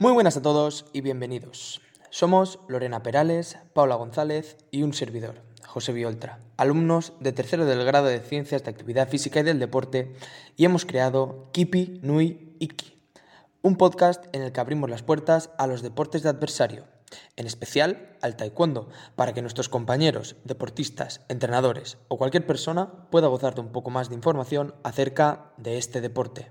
Muy buenas a todos y bienvenidos. Somos Lorena Perales, Paula González y un servidor, José Violtra, alumnos de tercero del grado de Ciencias de Actividad Física y del Deporte y hemos creado Kipi Nui Iki, un podcast en el que abrimos las puertas a los deportes de adversario, en especial al taekwondo, para que nuestros compañeros, deportistas, entrenadores o cualquier persona pueda gozar de un poco más de información acerca de este deporte.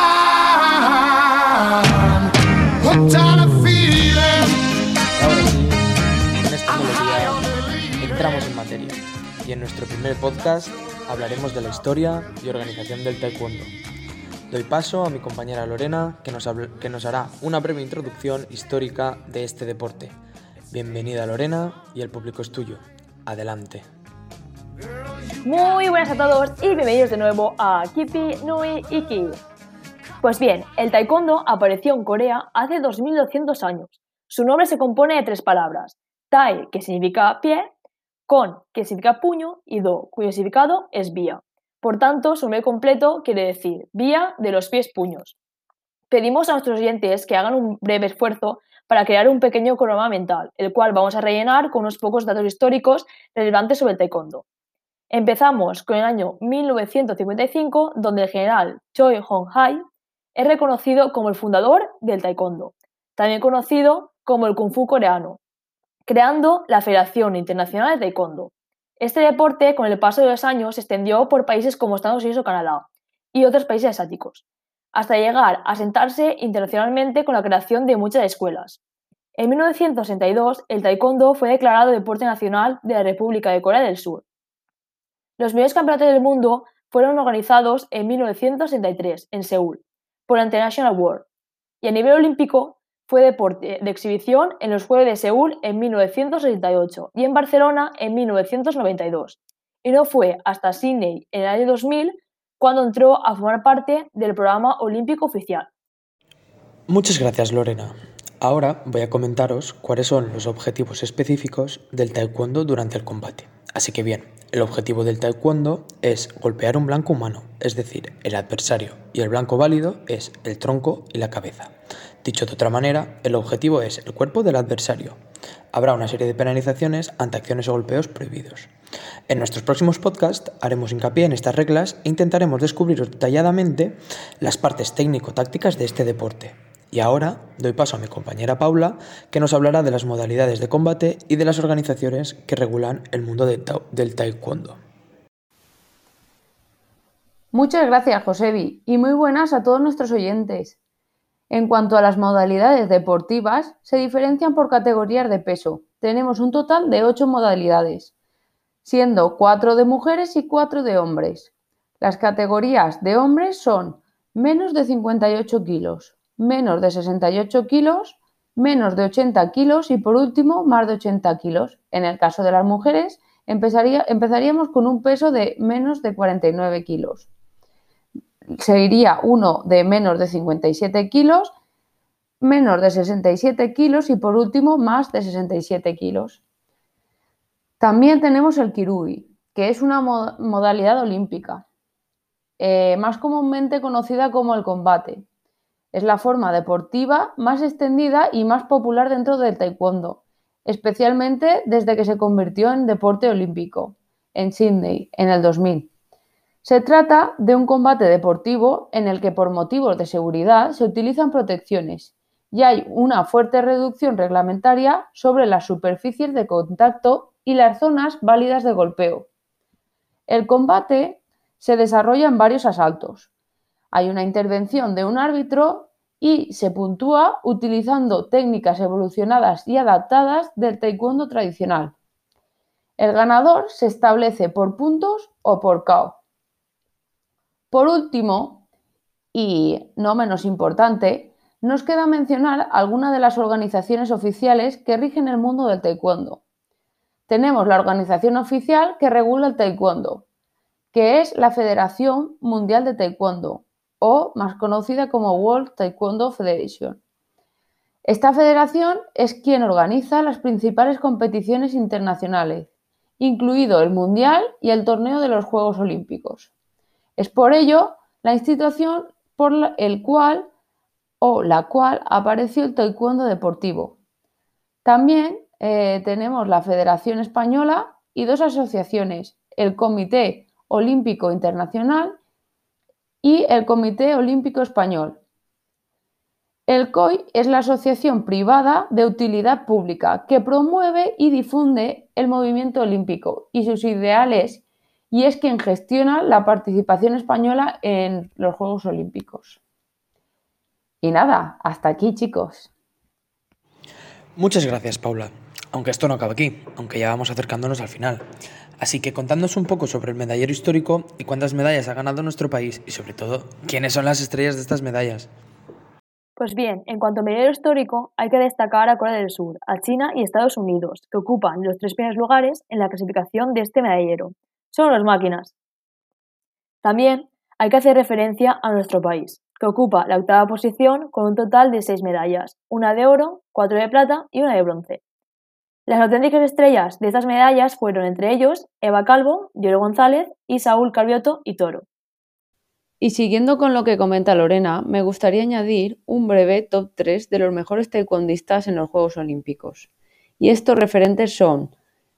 Entramos en materia y en nuestro primer podcast hablaremos de la historia y organización del taekwondo. Doy paso a mi compañera Lorena que nos, que nos hará una breve introducción histórica de este deporte. Bienvenida Lorena y el público es tuyo. Adelante. Muy buenas a todos y bienvenidos de nuevo a Kipi Nui Iki. Pues bien, el taekwondo apareció en Corea hace 2200 años. Su nombre se compone de tres palabras: Tai, que significa pie, con, que significa puño, y do, cuyo significado es vía. Por tanto, su nombre completo quiere decir vía de los pies puños. Pedimos a nuestros oyentes que hagan un breve esfuerzo para crear un pequeño cronoma mental, el cual vamos a rellenar con unos pocos datos históricos relevantes sobre el taekwondo. Empezamos con el año 1955, donde el general Choi Hong-hai es reconocido como el fundador del taekwondo, también conocido como el kung fu coreano, creando la Federación Internacional de Taekwondo. Este deporte, con el paso de los años, se extendió por países como Estados Unidos o Canadá y otros países asiáticos, hasta llegar a sentarse internacionalmente con la creación de muchas escuelas. En 1962, el taekwondo fue declarado deporte nacional de la República de Corea del Sur. Los mayores campeonatos del mundo fueron organizados en 1963 en Seúl por la International World y a nivel olímpico fue deporte de exhibición en los Juegos de Seúl en 1968 y en Barcelona en 1992. Y no fue hasta Sydney en el año 2000 cuando entró a formar parte del programa olímpico oficial. Muchas gracias, Lorena. Ahora voy a comentaros cuáles son los objetivos específicos del taekwondo durante el combate. Así que bien, el objetivo del taekwondo es golpear un blanco humano, es decir, el adversario, y el blanco válido es el tronco y la cabeza. Dicho de otra manera, el objetivo es el cuerpo del adversario. Habrá una serie de penalizaciones ante acciones o golpeos prohibidos. En nuestros próximos podcasts haremos hincapié en estas reglas e intentaremos descubrir detalladamente las partes técnico-tácticas de este deporte. Y ahora doy paso a mi compañera Paula, que nos hablará de las modalidades de combate y de las organizaciones que regulan el mundo del taekwondo. Muchas gracias, Josebi, y muy buenas a todos nuestros oyentes. En cuanto a las modalidades deportivas, se diferencian por categorías de peso. Tenemos un total de ocho modalidades, siendo cuatro de mujeres y cuatro de hombres. Las categorías de hombres son menos de 58 kilos, menos de 68 kilos, menos de 80 kilos y por último más de 80 kilos. En el caso de las mujeres empezaríamos con un peso de menos de 49 kilos seguiría uno de menos de 57 kilos, menos de 67 kilos y por último más de 67 kilos. También tenemos el kirui, que es una modalidad olímpica, eh, más comúnmente conocida como el combate. Es la forma deportiva más extendida y más popular dentro del taekwondo, especialmente desde que se convirtió en deporte olímpico en Sydney en el 2000. Se trata de un combate deportivo en el que por motivos de seguridad se utilizan protecciones y hay una fuerte reducción reglamentaria sobre las superficies de contacto y las zonas válidas de golpeo. El combate se desarrolla en varios asaltos. Hay una intervención de un árbitro y se puntúa utilizando técnicas evolucionadas y adaptadas del taekwondo tradicional. El ganador se establece por puntos o por KO. Por último, y no menos importante, nos queda mencionar algunas de las organizaciones oficiales que rigen el mundo del taekwondo. tenemos la organización oficial que regula el taekwondo, que es la Federación Mundial de Taekwondo, o más conocida como World Taekwondo Federation. Esta federación es quien organiza las principales competiciones internacionales, incluido el Mundial y el torneo de los Juegos Olímpicos. Es por ello la institución por el cual o la cual apareció el taekwondo deportivo. También eh, tenemos la Federación Española y dos asociaciones, el Comité Olímpico Internacional y el Comité Olímpico Español. El COI es la asociación privada de utilidad pública que promueve y difunde el movimiento olímpico y sus ideales y es quien gestiona la participación española en los Juegos Olímpicos. Y nada, hasta aquí chicos. Muchas gracias Paula, aunque esto no acaba aquí, aunque ya vamos acercándonos al final. Así que contándonos un poco sobre el medallero histórico y cuántas medallas ha ganado nuestro país y sobre todo quiénes son las estrellas de estas medallas. Pues bien, en cuanto a medallero histórico, hay que destacar a Corea del Sur, a China y Estados Unidos, que ocupan los tres primeros lugares en la clasificación de este medallero. Son las máquinas. También hay que hacer referencia a nuestro país, que ocupa la octava posición con un total de seis medallas, una de oro, cuatro de plata y una de bronce. Las auténticas estrellas de estas medallas fueron entre ellos Eva Calvo, Yoro González y Saúl Calvioto y Toro. Y siguiendo con lo que comenta Lorena, me gustaría añadir un breve top 3 de los mejores taekwondistas en los Juegos Olímpicos. Y estos referentes son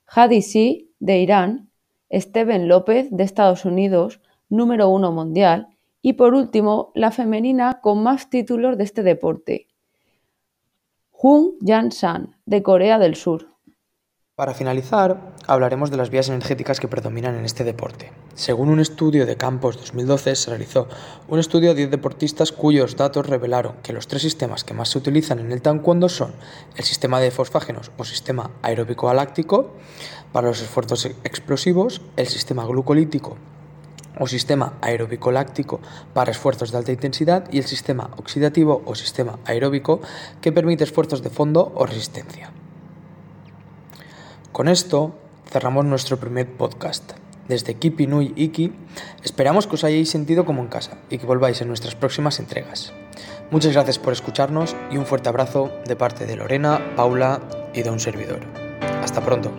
Hadi de Irán, Steven López, de Estados Unidos, número uno mundial, y por último, la femenina con más títulos de este deporte, Jung Jan-san, de Corea del Sur. Para finalizar, hablaremos de las vías energéticas que predominan en este deporte. Según un estudio de Campos 2012, se realizó un estudio a 10 deportistas cuyos datos revelaron que los tres sistemas que más se utilizan en el taekwondo son el sistema de fosfágenos o sistema aeróbico galáctico para los esfuerzos explosivos, el sistema glucolítico o sistema aeróbico láctico para esfuerzos de alta intensidad y el sistema oxidativo o sistema aeróbico que permite esfuerzos de fondo o resistencia. Con esto cerramos nuestro primer podcast. Desde Kipi Nui Iki, esperamos que os hayáis sentido como en casa y que volváis en nuestras próximas entregas. Muchas gracias por escucharnos y un fuerte abrazo de parte de Lorena, Paula y de un servidor. Hasta pronto.